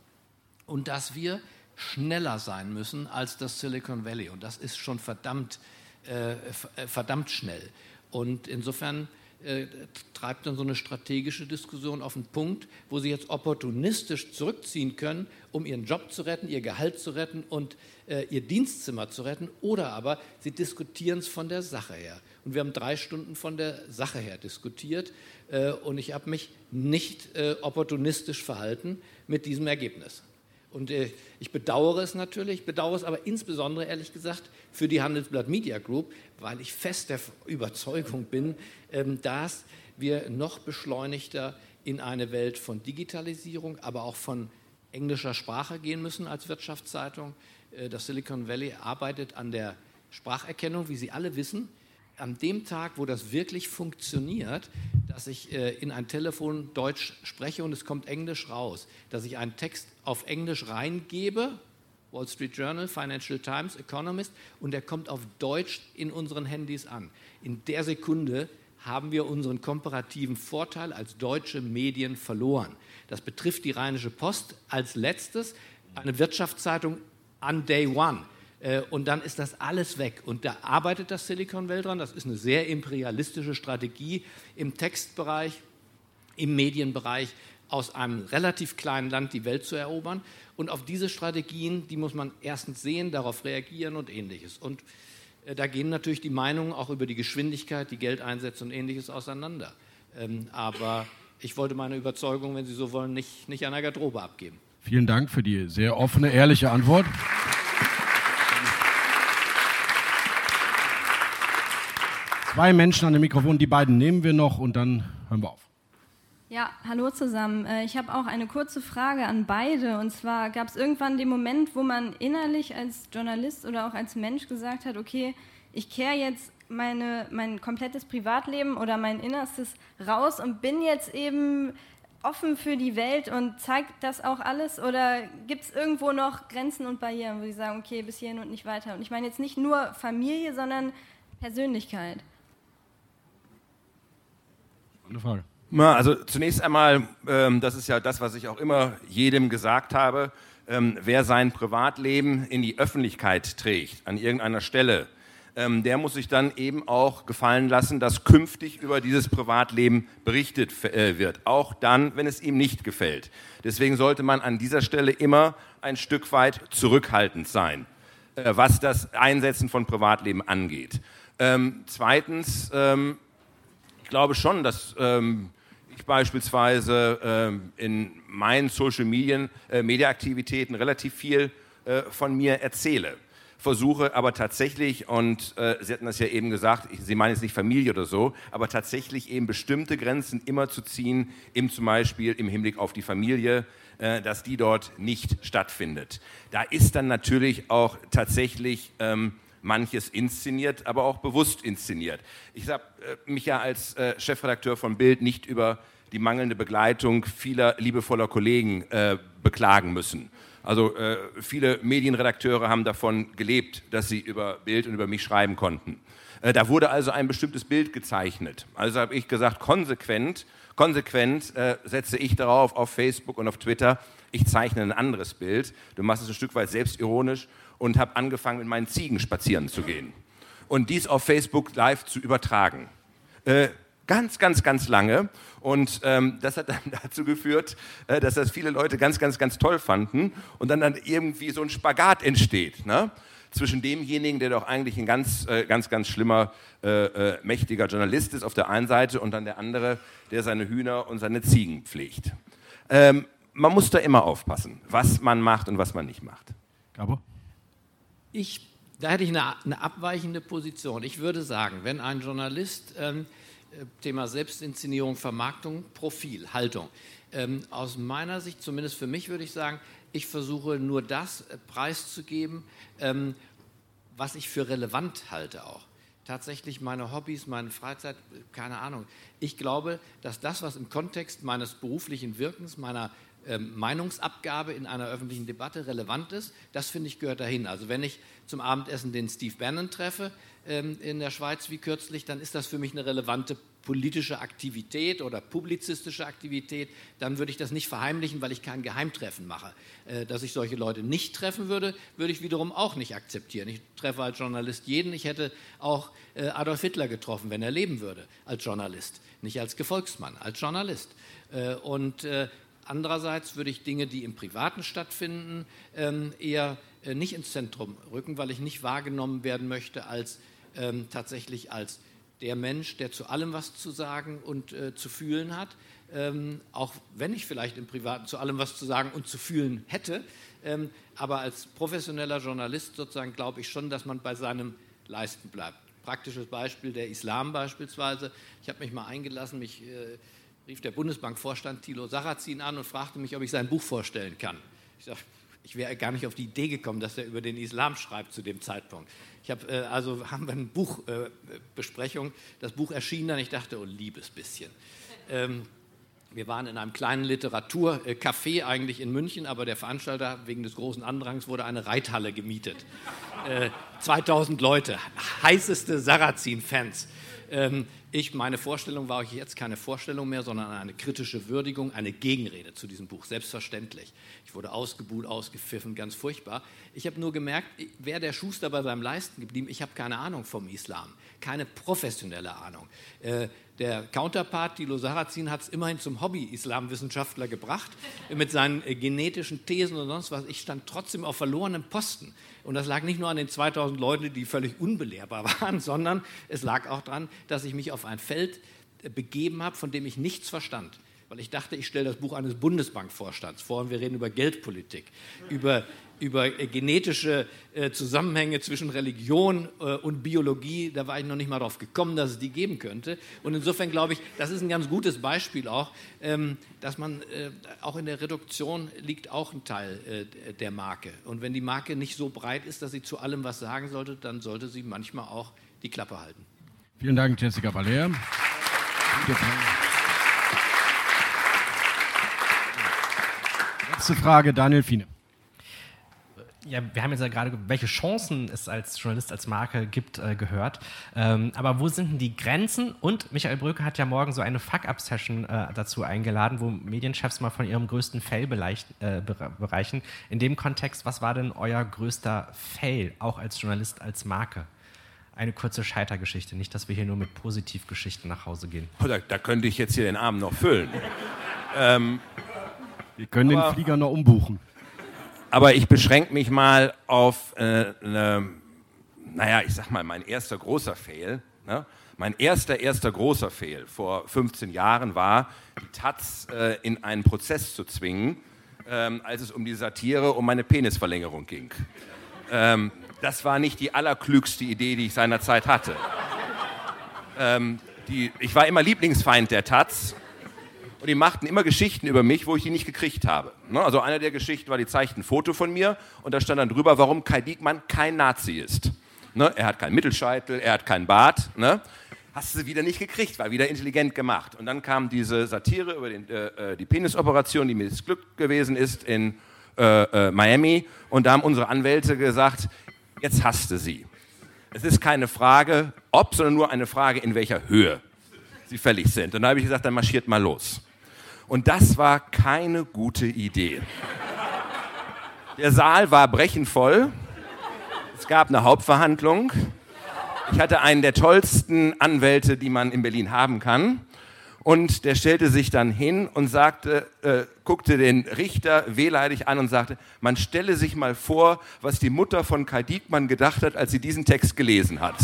und dass wir schneller sein müssen als das Silicon Valley. Und das ist schon verdammt, äh, äh verdammt schnell. Und insofern äh, treibt dann so eine strategische Diskussion auf den Punkt, wo sie jetzt opportunistisch zurückziehen können, um ihren Job zu retten, ihr Gehalt zu retten und äh, ihr Dienstzimmer zu retten, oder aber sie diskutieren es von der Sache her. Und wir haben drei Stunden von der Sache her diskutiert äh, und ich habe mich nicht äh, opportunistisch verhalten mit diesem Ergebnis. Und äh, ich bedauere es natürlich, bedauere es aber insbesondere, ehrlich gesagt, für die Handelsblatt Media Group, weil ich fest der Überzeugung bin, ähm, dass wir noch beschleunigter in eine Welt von Digitalisierung, aber auch von englischer Sprache gehen müssen als Wirtschaftszeitung. Äh, das Silicon Valley arbeitet an der Spracherkennung, wie Sie alle wissen an dem Tag, wo das wirklich funktioniert, dass ich äh, in ein Telefon Deutsch spreche und es kommt Englisch raus, dass ich einen Text auf Englisch reingebe, Wall Street Journal, Financial Times, Economist, und der kommt auf Deutsch in unseren Handys an. In der Sekunde haben wir unseren komparativen Vorteil als deutsche Medien verloren. Das betrifft die Rheinische Post als letztes, eine Wirtschaftszeitung an Day One. Äh, und dann ist das alles weg. Und da arbeitet das Silicon Valley dran. Das ist eine sehr imperialistische Strategie im Textbereich, im Medienbereich, aus einem relativ kleinen Land die Welt zu erobern. Und auf diese Strategien, die muss man erstens sehen, darauf reagieren und ähnliches. Und äh, da gehen natürlich die Meinungen auch über die Geschwindigkeit, die Geldeinsätze und ähnliches auseinander. Ähm, aber ich wollte meine Überzeugung, wenn Sie so wollen, nicht, nicht an der Garderobe abgeben. Vielen Dank für die sehr offene, ehrliche Antwort. Zwei Menschen an dem Mikrofon, die beiden nehmen wir noch und dann hören wir auf. Ja, hallo zusammen. Äh, ich habe auch eine kurze Frage an beide. Und zwar gab es irgendwann den Moment, wo man innerlich als Journalist oder auch als Mensch gesagt hat, okay, ich kehre jetzt meine, mein komplettes Privatleben oder mein Innerstes raus und bin jetzt eben offen für die Welt und zeigt das auch alles? Oder gibt es irgendwo noch Grenzen und Barrieren, wo Sie sagen, okay, bis hierhin und nicht weiter? Und ich meine jetzt nicht nur Familie, sondern Persönlichkeit. Eine Frage. Na, also zunächst einmal, ähm, das ist ja das, was ich auch immer jedem gesagt habe, ähm, wer sein Privatleben in die Öffentlichkeit trägt, an irgendeiner Stelle, ähm, der muss sich dann eben auch gefallen lassen, dass künftig über dieses Privatleben berichtet äh, wird, auch dann, wenn es ihm nicht gefällt. Deswegen sollte man an dieser Stelle immer ein Stück weit zurückhaltend sein, äh, was das Einsetzen von Privatleben angeht. Ähm, zweitens, ähm, glaube schon, dass ähm, ich beispielsweise ähm, in meinen Social Media, äh, Media Aktivitäten relativ viel äh, von mir erzähle versuche aber tatsächlich, und äh, Sie hatten das ja eben gesagt, ich, Sie meinen jetzt nicht Familie oder so, aber tatsächlich eben bestimmte Grenzen immer zu ziehen, eben zum Beispiel im Hinblick auf die Familie, äh, dass die dort nicht stattfindet. Da ist dann natürlich auch tatsächlich ähm, manches inszeniert, aber auch bewusst inszeniert. Ich habe äh, mich ja als äh, Chefredakteur von Bild nicht über die mangelnde Begleitung vieler liebevoller Kollegen äh, beklagen müssen. Also äh, viele Medienredakteure haben davon gelebt, dass sie über Bild und über mich schreiben konnten. Äh, da wurde also ein bestimmtes Bild gezeichnet. Also habe ich gesagt, konsequent, konsequent äh, setze ich darauf auf Facebook und auf Twitter, ich zeichne ein anderes Bild. Du machst es ein Stück weit selbstironisch und habe angefangen, mit meinen Ziegen spazieren zu gehen. Und dies auf Facebook live zu übertragen. Äh, ganz, ganz, ganz lange. Und ähm, das hat dann dazu geführt, äh, dass das viele Leute ganz, ganz, ganz toll fanden und dann, dann irgendwie so ein Spagat entsteht. Ne? zwischen demjenigen, der doch eigentlich ein ganz, äh, ganz, ganz schlimmer, äh, äh, mächtiger Journalist ist auf der einen Seite und dann der andere, der seine Hühner und seine Ziegen pflegt. Ähm, man muss da immer aufpassen, was man macht und was man nicht macht. Gabo? Ich, da hätte ich eine, eine abweichende Position. Ich würde sagen, wenn ein Journalist ähm, äh, Thema Selbstinszenierung, Vermarktung, Profil, Haltung. Ähm, aus meiner Sicht, zumindest für mich, würde ich sagen, ich versuche nur das äh, preiszugeben, ähm, was ich für relevant halte auch. Tatsächlich meine Hobbys, meine Freizeit, äh, keine Ahnung. Ich glaube, dass das, was im Kontext meines beruflichen Wirkens, meiner ähm, Meinungsabgabe in einer öffentlichen Debatte relevant ist, das finde ich gehört dahin. Also wenn ich zum Abendessen den Steve Bannon treffe ähm, in der Schweiz wie kürzlich, dann ist das für mich eine relevante politische Aktivität oder publizistische Aktivität, dann würde ich das nicht verheimlichen, weil ich kein Geheimtreffen mache. Äh, dass ich solche Leute nicht treffen würde, würde ich wiederum auch nicht akzeptieren. Ich treffe als Journalist jeden. Ich hätte auch äh, Adolf Hitler getroffen, wenn er leben würde, als Journalist. Nicht als Gefolgsmann, als Journalist. Äh, und Andererseits würde ich Dinge, die im Privaten stattfinden, ähm, eher äh, nicht ins Zentrum rücken, weil ich nicht wahrgenommen werden möchte als ähm, tatsächlich als der Mensch, der zu allem was zu sagen und äh, zu fühlen hat, ähm, auch wenn ich vielleicht im Privaten zu allem was zu sagen und zu fühlen hätte. aber als professioneller Journalist sozusagen glaube ich schon, dass man bei seinem Leisten bleibt. Praktisches Beispiel der Islam beispielsweise. Ich habe mich mal eingelassen, mich äh, rief der Bundesbankvorstand Thilo Sarrazin an und fragte mich, ob ich sein Buch vorstellen kann. Ich sagte, ich wäre gar nicht auf die Idee gekommen, dass er über den Islam schreibt zu dem Zeitpunkt. Ich habe äh, also haben wir eine Buchbesprechung. Äh, das Buch erschien dann. Ich dachte, oh liebes bisschen. Ähm, wir waren in einem kleinen Literaturcafé eigentlich in München, aber der Veranstalter wegen des großen Andrangs wurde eine Reithalle gemietet. Äh, 2000 Leute, heißeste Sarrazin-Fans. Ähm, ich, meine Vorstellung war jetzt keine Vorstellung mehr, sondern eine kritische Würdigung, eine Gegenrede zu diesem Buch, selbstverständlich. Ich wurde ausgebuht, ausgepfiffen, ganz furchtbar. Ich habe nur gemerkt, wer der Schuster bei seinem Leisten geblieben, ich habe keine Ahnung vom Islam, keine professionelle Ahnung. Äh, der Counterpart, Dilo Sarrazin, hat es immerhin zum Hobby-Islamwissenschaftler gebracht, mit seinen äh, genetischen Thesen und sonst was. Ich stand trotzdem auf verlorenem Posten. Und das lag nicht nur an den 2000 Leuten, die völlig unbelehrbar waren, sondern es lag auch daran, dass ich mich auf ein Feld äh, begeben habe, von dem ich nichts verstand. Weil ich dachte, ich stelle das Buch eines Bundesbankvorstands vor und wir reden über Geldpolitik, über über äh, genetische äh, Zusammenhänge zwischen Religion und Biologie, da war ich noch nicht mal drauf gekommen, dass es die geben könnte. Und insofern glaube ich, das ist ein ganz gutes Beispiel auch, ähm, dass man auch in der Reduktion liegt auch ein Teil der Marke. Und wenn die Marke nicht so breit ist, dass sie zu allem was sagen sollte, dann sollte sie manchmal auch die Klappe halten. Vielen Dank, Jessica Baller. Letzte Frage, Daniel Fiene. Ja, wir haben jetzt ja gerade, welche Chancen es als Journalist, als Marke gibt, äh, gehört. Ähm, aber wo sind denn die Grenzen? Und Michael Bröke hat ja morgen so eine Fuck-Up-Session äh, dazu eingeladen, wo Medienchefs mal von ihrem größten Fail äh, bereichen. In dem Kontext, was war denn euer größter Fail, auch als Journalist, als Marke? Eine kurze Scheitergeschichte, nicht, dass wir hier nur mit Positivgeschichten nach Hause gehen. Oh, da, da könnte ich jetzt hier den Abend noch füllen. ähm, wir können den Flieger noch umbuchen. Aber ich beschränke mich mal auf, äh, eine, naja, ich sag mal, mein erster großer Fail. Ne? Mein erster, erster großer Fail vor 15 Jahren war, die Taz äh, in einen Prozess zu zwingen, ähm, als es um die Satire um meine Penisverlängerung ging. Ähm, das war nicht die allerklügste Idee, die ich seinerzeit hatte. Ähm, die, ich war immer Lieblingsfeind der Taz und die machten immer Geschichten über mich, wo ich die nicht gekriegt habe. Ne? Also eine der Geschichten war, die zeigten ein Foto von mir und da stand dann drüber, warum Kai Diekmann kein Nazi ist. Ne? Er hat keinen Mittelscheitel, er hat keinen Bart. Ne? Hast du sie wieder nicht gekriegt, war wieder intelligent gemacht. Und dann kam diese Satire über den, äh, äh die Penisoperation, die mir das Glück gewesen ist in äh, äh, Miami. Und da haben unsere Anwälte gesagt, jetzt hast du sie. Es ist keine Frage, ob, sondern nur eine Frage, in welcher Höhe sie fällig sind. Und da habe ich gesagt, dann marschiert mal los. Und das war keine gute Idee. Der Saal war brechend voll. Es gab eine Hauptverhandlung. Ich hatte einen der tollsten Anwälte, die man in Berlin haben kann. Und der stellte sich dann hin und sagte, äh, guckte den Richter wehleidig an und sagte, man stelle sich mal vor, was die Mutter von Kai Diekmann gedacht hat, als sie diesen Text gelesen hat.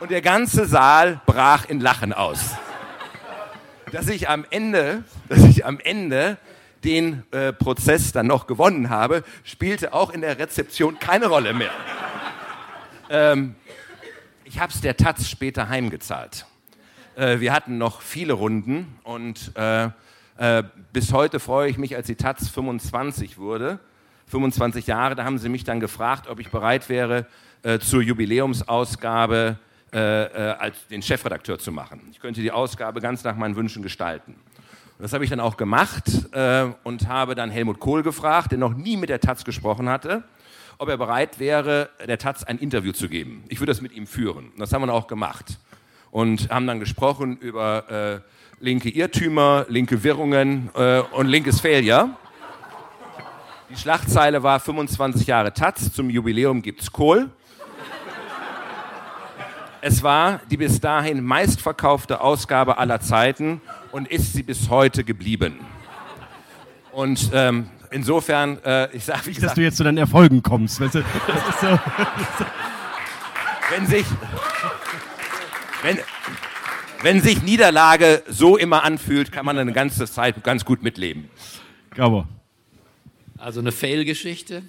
Und der ganze Saal brach in Lachen aus dass ich am Ende, dass ich am Ende den äh, Prozess dann noch gewonnen habe, spielte auch in der Rezeption keine Rolle mehr. Ähm, ich habe es der Taz später heimgezahlt. Äh, wir hatten noch viele Runden und äh, äh bis heute freue ich mich, als die Taz 25 wurde, 25 Jahre, da haben sie mich dann gefragt, ob ich bereit wäre, äh, zur Jubiläumsausgabe äh, als den Chefredakteur zu machen. Ich könnte die Ausgabe ganz nach meinen Wünschen gestalten. Das habe ich dann auch gemacht äh, und habe dann Helmut Kohl gefragt, der noch nie mit der Taz gesprochen hatte, ob er bereit wäre, der Taz ein Interview zu geben. Ich würde das mit ihm führen. Das haben wir dann auch gemacht. Und haben dann gesprochen über äh, linke Irrtümer, linke Wirrungen äh, und linkes Failure. Die Schlagzeile war 25 Jahre Taz, zum Jubiläum gibt's Kohl. Es war die bis dahin meistverkaufte Ausgabe aller Zeiten und ist sie bis heute geblieben. Und ähm, insofern, äh, ich sage, wie dass du jetzt zu deinen Erfolgen kommst. Weißt du? so, wenn sich, wenn, wenn sich Niederlage so immer anfühlt, kann man eine ganze Zeit ganz gut mitleben. Gabor. Also eine Fail-Geschichte.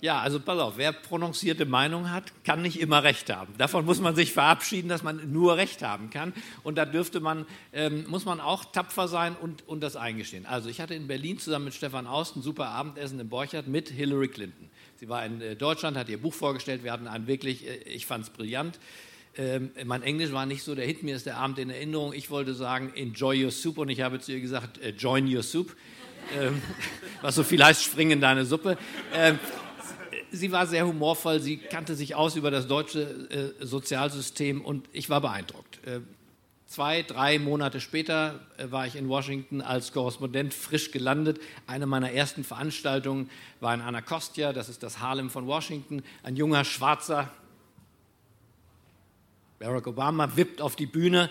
Ja, also pass auf, wer prononcierte Meinung hat, kann nicht immer Recht haben. Davon muss man sich verabschieden, dass man nur Recht haben kann. Und da dürfte man, ähm, muss man auch tapfer sein und, und das eingestehen. Also ich hatte in Berlin zusammen mit Stefan Aust ein super Abendessen im Borchardt mit Hillary Clinton. Sie war in äh, Deutschland, hat ihr Buch vorgestellt. Wir hatten einen wirklich, äh, ich fand es brillant. Ähm, mein Englisch war nicht so der Hit, mir ist der Abend in Erinnerung. Ich wollte sagen, enjoy your soup und ich habe zu ihr gesagt, äh, join your soup. Ähm, was so viel heißt, spring in deine Suppe. Ähm, sie war sehr humorvoll, sie kannte sich aus über das deutsche äh, Sozialsystem und ich war beeindruckt. Äh, zwei, drei Monate später äh, war ich in Washington als Korrespondent frisch gelandet. Eine meiner ersten Veranstaltungen war in Anacostia, das ist das Harlem von Washington. Ein junger Schwarzer, Barack Obama, wippt auf die Bühne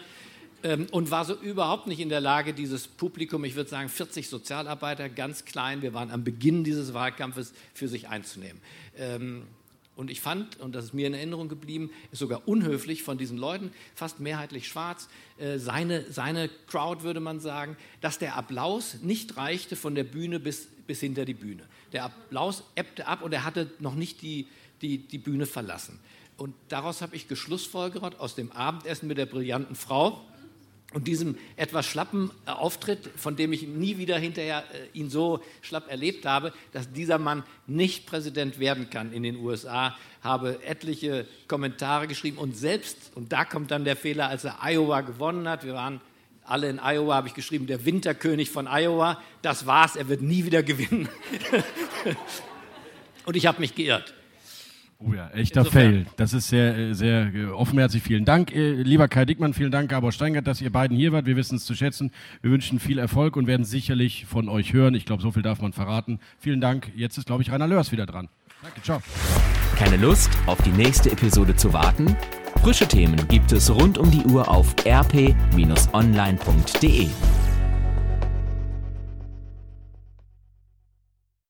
ähm, und war so überhaupt nicht in der Lage, dieses Publikum, ich würde sagen 40 Sozialarbeiter, ganz klein, wir waren am Beginn dieses Wahlkampfes, für sich einzunehmen. Ähm, und ich fand, und das ist mir in Erinnerung geblieben, ist sogar unhöflich von diesen Leuten, fast mehrheitlich schwarz, äh, seine, seine Crowd würde man sagen, dass der Applaus nicht reichte von der Bühne bis, bis hinter die Bühne. Der Applaus ebbte ab und er hatte noch nicht die, die, die Bühne verlassen. Und daraus habe ich geschlussfolgert aus dem Abendessen mit der brillanten Frau und diesem etwas schlappen äh, Auftritt, von dem ich nie wieder hinterher äh, ihn so schlapp erlebt habe, dass dieser Mann nicht Präsident werden kann in den USA, habe etliche Kommentare geschrieben und selbst, und da kommt dann der Fehler, als er Iowa gewonnen hat, wir waren alle in Iowa, habe ich geschrieben, der Winterkönig von Iowa, das war's, er wird nie wieder gewinnen. und ich habe mich geirrt. Oh ja, echter Insofern. Fail. Das ist sehr, äh, sehr äh, offenherzig. Vielen Dank, äh, lieber Kai Dickmann, vielen Dank, Gabor Steingart, dass ihr beiden hier wart. Wir wissen es zu schätzen. Wir wünschen viel Erfolg und werden sicherlich von euch hören. Ich glaube, so viel darf man verraten. Vielen Dank. Jetzt ist, glaube ich, Rainer Lörs wieder dran. Danke, ciao. Keine Lust, auf die nächste Episode zu warten? Frische Themen gibt es rund um die Uhr auf rp-online.de.